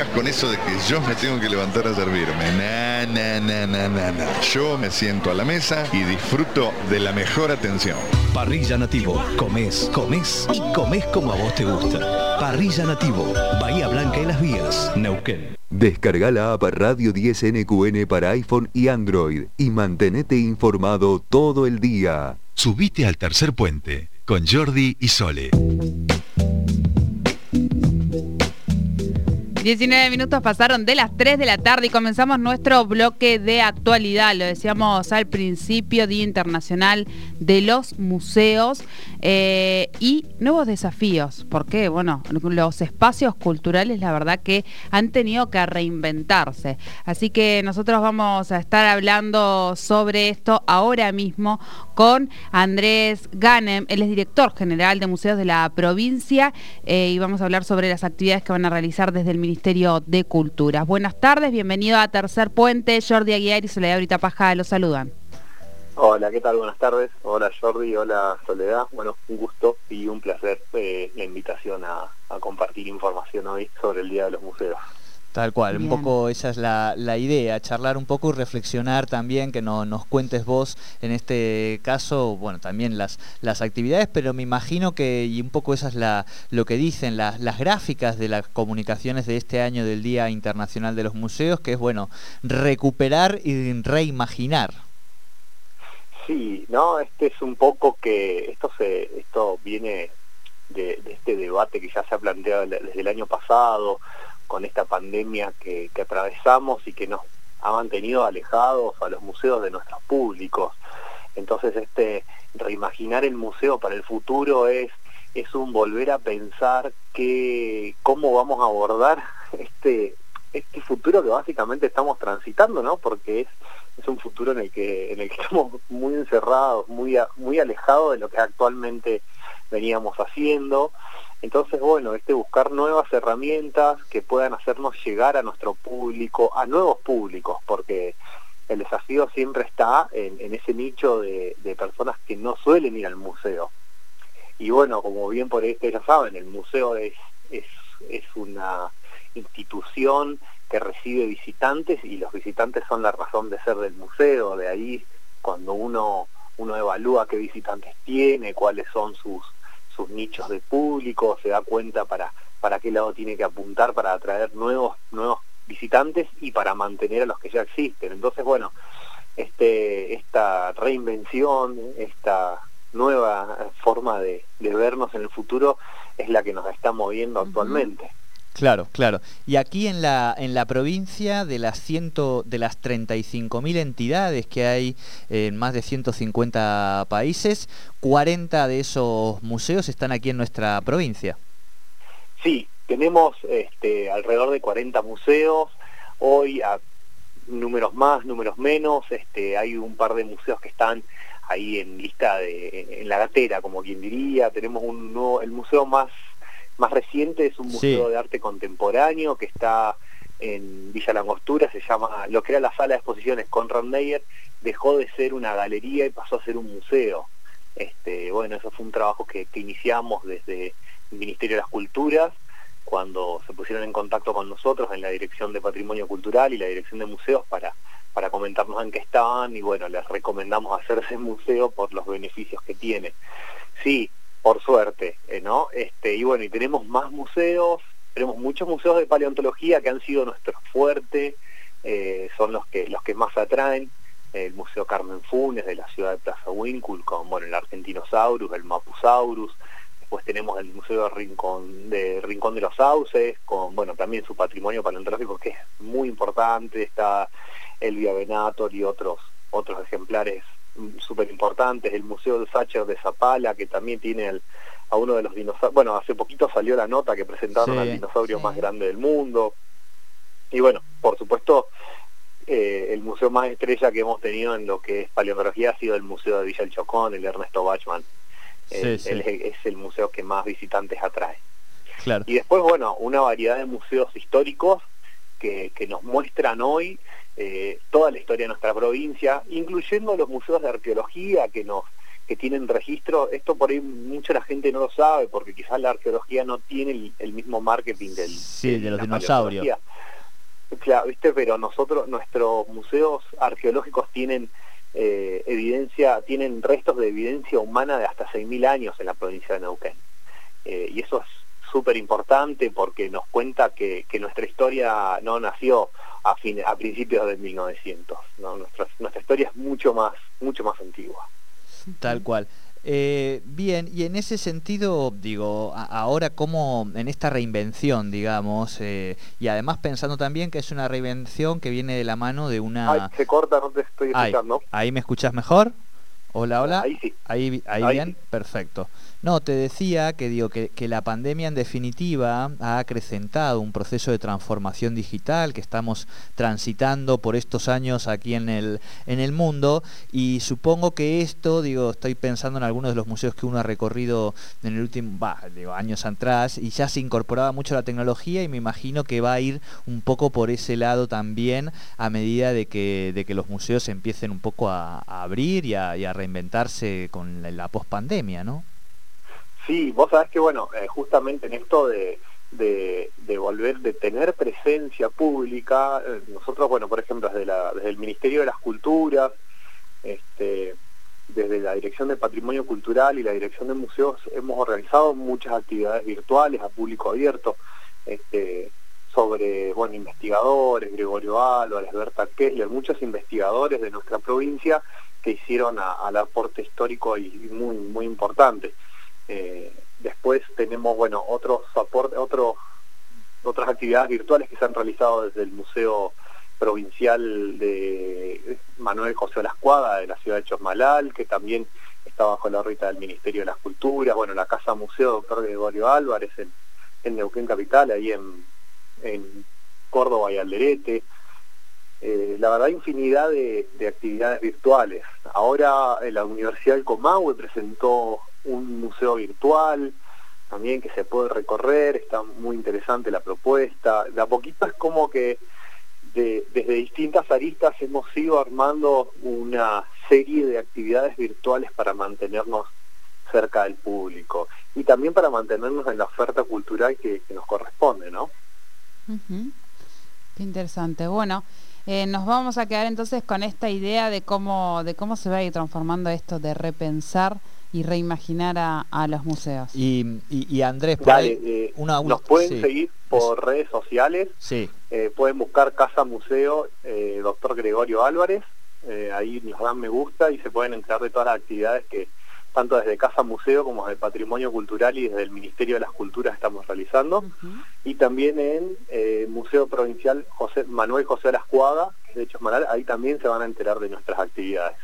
vengas con eso de que yo me tengo que levantar a servirme. Na, na, na, na, na, na. Yo me siento a la mesa y disfruto de la mejor atención. Parrilla Nativo. Comes, comes y comes como a vos te gusta. Parrilla Nativo. Bahía Blanca y Las Vías. Neuquén. Descarga la app Radio 10 NQN para iPhone y Android y mantenete informado todo el día. Subite al tercer puente con Jordi y Sole. 19 minutos pasaron de las 3 de la tarde y comenzamos nuestro bloque de actualidad. Lo decíamos al principio, Día Internacional de los Museos eh, y nuevos desafíos. Porque, bueno, los espacios culturales, la verdad que han tenido que reinventarse. Así que nosotros vamos a estar hablando sobre esto ahora mismo con Andrés Ganem. Él es director general de museos de la provincia eh, y vamos a hablar sobre las actividades que van a realizar desde el Ministerio de Cultura. Buenas tardes, bienvenido a Tercer Puente. Jordi Aguiar y Soledad Brita Paja los saludan. Hola, ¿qué tal? Buenas tardes. Hola Jordi, hola Soledad. Bueno, un gusto y un placer eh, la invitación a compartir información hoy sobre el Día de los Museos. Tal cual, un poco esa es la, idea, charlar un poco y reflexionar también, que no, nos cuentes vos en este caso, bueno, también las, las actividades, pero me imagino que, y un poco esa es la, lo que dicen las, las gráficas de las comunicaciones de este año del Día Internacional de los Museos, que es, bueno, recuperar y reimaginar. Sí, no, este es un poco que esto, se, esto viene de este debate que ya se ha planteado desde el año pasado, con esta pandemia que, atravesamos y que nos ha mantenido alejados a los museos de nuestros públicos. Entonces este reimaginar el museo para el futuro es, es un volver a pensar que, cómo vamos a abordar este, este futuro que básicamente estamos transitando, ¿no? Porque es, es un futuro en el que, en el que estamos muy encerrados, muy, muy alejados de lo que actualmente veníamos haciendo. Entonces, bueno, este buscar nuevas herramientas que puedan hacernos llegar a nuestro público, a nuevos públicos, porque el desafío siempre está en, ese nicho de, personas que no suelen ir al museo. Y bueno, como bien por ahí ya saben, el museo es, es, es una institución que recibe visitantes y los visitantes son la razón de ser del museo, de ahí cuando uno, uno evalúa qué visitantes tiene, cuáles son sus, sus nichos de público, se da cuenta para, para qué lado tiene que apuntar para atraer nuevos, nuevos visitantes y para mantener a los que ya existen. Entonces, bueno, este, esta reinvención, esta nueva forma de, vernos en el futuro es la que nos está moviendo actualmente. Claro, claro. Y aquí en la, en la provincia de las, ciento, de las 35.000 entidades que hay en más de 150 países, 40 de esos museos están aquí en nuestra provincia. Sí, tenemos este, alrededor de 40 museos. Hoy, números más, números menos, este, hay un par de museos que están ahí en lista de, en la gatera, como quien diría. Tenemos un nuevo, el museo más más reciente es un museo de arte contemporáneo que está en Villa Langostura, se llama, lo que era la sala de exposiciones Conrad Meyer, dejó de ser una galería y pasó a ser un museo. Este, bueno, eso fue un trabajo que, iniciamos desde el Ministerio de las Culturas, cuando se pusieron en contacto con nosotros en la Dirección de Patrimonio Cultural y la Dirección de Museos para, para comentarnos en qué estaban y bueno, les recomendamos hacer ese museo por los beneficios que tiene. Sí, por suerte, eh, ¿no? Este, y bueno, y tenemos más museos, tenemos muchos museos de paleontología que han sido nuestro fuerte, eh, son los que, los que más atraen, el Museo Carmen Funes de la ciudad de Plaza Wincul, con bueno, el Argentinosaurus, el Mapusaurus, después tenemos el Museo de Rincón de, Rincón de los Sauces, con bueno, también su patrimonio paleontológico que es muy importante, está el Viavenator y otros, otros ejemplares súper importantes, el Museo de Sacher de Zapala, que también tiene a uno de los dinosaurios, bueno, hace poquito salió la nota que presentaron al dinosaurio más grande del mundo. Y bueno, por supuesto, eh, el museo más estrella que hemos tenido en lo que es paleontología ha sido el Museo de Villa El Chocón, el Ernesto Bachman. es el museo que más visitantes atrae. Y después, bueno, una variedad de museos históricos que, que nos muestran hoy eh, toda la historia de nuestra provincia, incluyendo los museos de arqueología que nos que tienen registro, esto por ahí mucha la gente no lo sabe, porque quizás la arqueología no tiene el, mismo marketing del, sí, de, los dinosaurios. Claro, viste, pero nosotros, nuestros museos arqueológicos tienen eh, evidencia, tienen restos de evidencia humana de hasta 6.000 años en la provincia de Neuquén. Eh, y eso es súper importante porque nos cuenta que, nuestra historia no nació a, a principios de 1900. Nuestra, nuestra historia es mucho más, mucho más antigua. Tal cual. Eh, bien, y en ese sentido, digo, ahora como en esta reinvención, digamos, eh, y además pensando también que es una reinvención que viene de la mano de una... Ay, se corta, no te estoy escuchando. ¿Ahí me escuchas mejor? Hola, hola. Ahí sí. Ahí, ahí, bien, perfecto. No, te decía que digo que, la pandemia en definitiva ha acrecentado un proceso de transformación digital que estamos transitando por estos años aquí en el, en el mundo y supongo que esto, digo, estoy pensando en algunos de los museos que uno ha recorrido en el último, digo, años atrás y ya se incorporaba mucho la tecnología y me imagino que va a ir un poco por ese lado también a medida de que, de que los museos empiecen un poco a, abrir y a, reinventarse con la, pospandemia, ¿no? Sí, vos sabés que, bueno, eh, justamente en esto de, volver, de tener presencia pública, eh, nosotros, bueno, por ejemplo, desde el Ministerio de las Culturas, este, desde la Dirección de Patrimonio Cultural y la Dirección de Museos, hemos organizado muchas actividades virtuales a público abierto, este, sobre, bueno, investigadores, Gregorio Álvarez, Berta Kessler, muchos investigadores de nuestra provincia que hicieron al aporte histórico y, muy, muy importante. Eh, después tenemos, bueno, otros aportes, otros, otras actividades virtuales que se han realizado desde el Museo Provincial de Manuel José Lascuada de la ciudad de Chosmalal, que también está bajo la órbita del Ministerio de las Culturas, bueno, la Casa Museo Doctor Gregorio Álvarez en, en Neuquén Capital, ahí en, en Córdoba y Alderete. Eh, la verdad, infinidad de, de, actividades virtuales. Ahora en la Universidad del Comahue presentó un museo virtual también que se puede recorrer, está muy interesante la propuesta. De a poquito es como que desde distintas aristas hemos ido armando una serie de actividades virtuales para mantenernos cerca del público y también para mantenernos en la oferta cultural que, nos corresponde, ¿no? Qué interesante. Bueno, eh, nos vamos a quedar entonces con esta idea de cómo, de cómo se va a ir transformando esto de repensar y reimaginar a, los museos. Y, y, Andrés, eh, una, nos pueden seguir por redes sociales, sí. Eh, pueden buscar Casa Museo eh, Doctor Gregorio Álvarez, ahí nos dan me gusta y se pueden enterar de todas las actividades que tanto desde Casa Museo como desde Patrimonio Cultural y desde el Ministerio de las Culturas estamos realizando, y también en Museo Provincial José Manuel José Lascuaga, que es de hecho ahí también se van a enterar de nuestras actividades.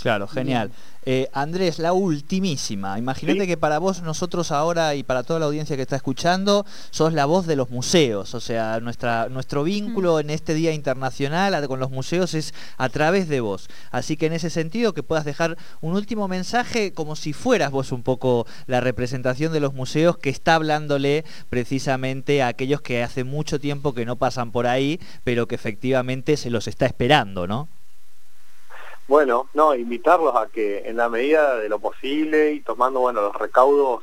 Claro, genial. Eh, Andrés, la ultimísima. Imagínate que para vos, nosotros ahora y para toda la audiencia que está escuchando, sos la voz de los museos. O sea, nuestra, nuestro vínculo en este Día Internacional con los museos es a través de vos. Así que en ese sentido, que puedas dejar un último mensaje como si fueras vos un poco la representación de los museos que está hablándole precisamente a aquellos que hace mucho tiempo que no pasan por ahí, pero que efectivamente se los está esperando, ¿no? Bueno, no, invitarlos a que en la medida de lo posible y tomando bueno los recaudos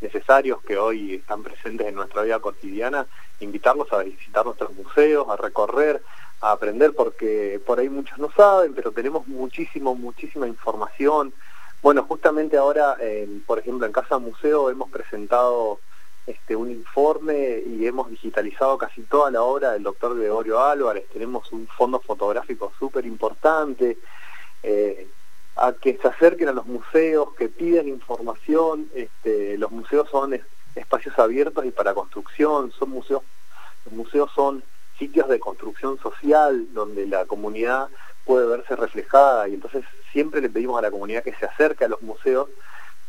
necesarios que hoy están presentes en nuestra vida cotidiana, invitarlos a visitar nuestros museos, a recorrer, a aprender, porque por ahí muchos no saben, pero tenemos muchísimo, muchísima información. Bueno, justamente ahora, por ejemplo, en Casa Museo hemos presentado este, un informe y hemos digitalizado casi toda la obra del doctor Gregorio Álvarez, tenemos un fondo fotográfico súper importante, eh, a que se acerquen a los museos, que pidan información. Este, los museos son espacios abiertos y para construcción, son museos, los museos son sitios de construcción social donde la comunidad puede verse reflejada y entonces siempre le pedimos a la comunidad que se acerque a los museos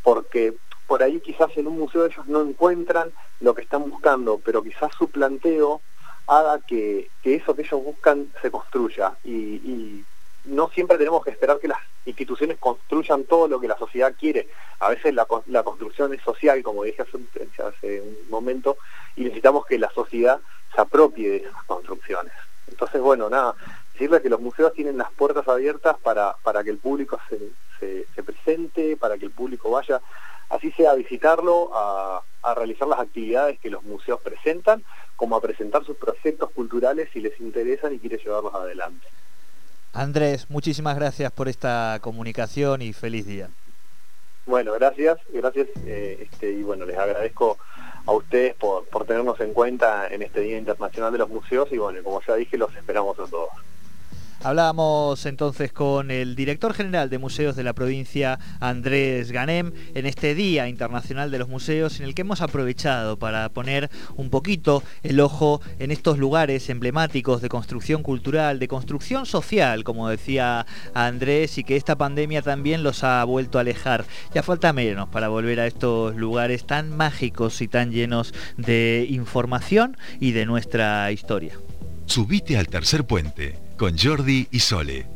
porque por ahí quizás en un museo ellos no encuentran lo que están buscando, pero quizás su planteo haga que, eso que ellos buscan se construya y no siempre tenemos que esperar que las instituciones construyan todo lo que la sociedad quiere. A veces la, construcción es social, como dije hace un, momento, y necesitamos que la sociedad se apropie de esas construcciones. Entonces, bueno, nada, decirle que los museos tienen las puertas abiertas para, para que el público se, se, presente, para que el público vaya, así sea a visitarlo, a, a realizar las actividades que los museos presentan, como a presentar sus proyectos culturales si les interesan y quieren llevarlos adelante. Andrés, muchísimas gracias por esta comunicación y feliz día. Bueno, gracias, gracias eh, este, y bueno, les agradezco a ustedes por, por tenernos en cuenta en este Día Internacional de los Museos y bueno, como ya dije, los esperamos a todos. Hablábamos entonces con el director general de museos de la provincia, Andrés Ganem, en este Día Internacional de los Museos, en el que hemos aprovechado para poner un poquito el ojo en estos lugares emblemáticos de construcción cultural, de construcción social, como decía Andrés, y que esta pandemia también los ha vuelto a alejar. Ya falta menos para volver a estos lugares tan mágicos y tan llenos de información y de nuestra historia. Subite al tercer puente con Jordi y Sole.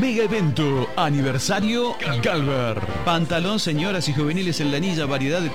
Mega evento, aniversario Galver. Pantalón señoras y juveniles en la anilla, variedad de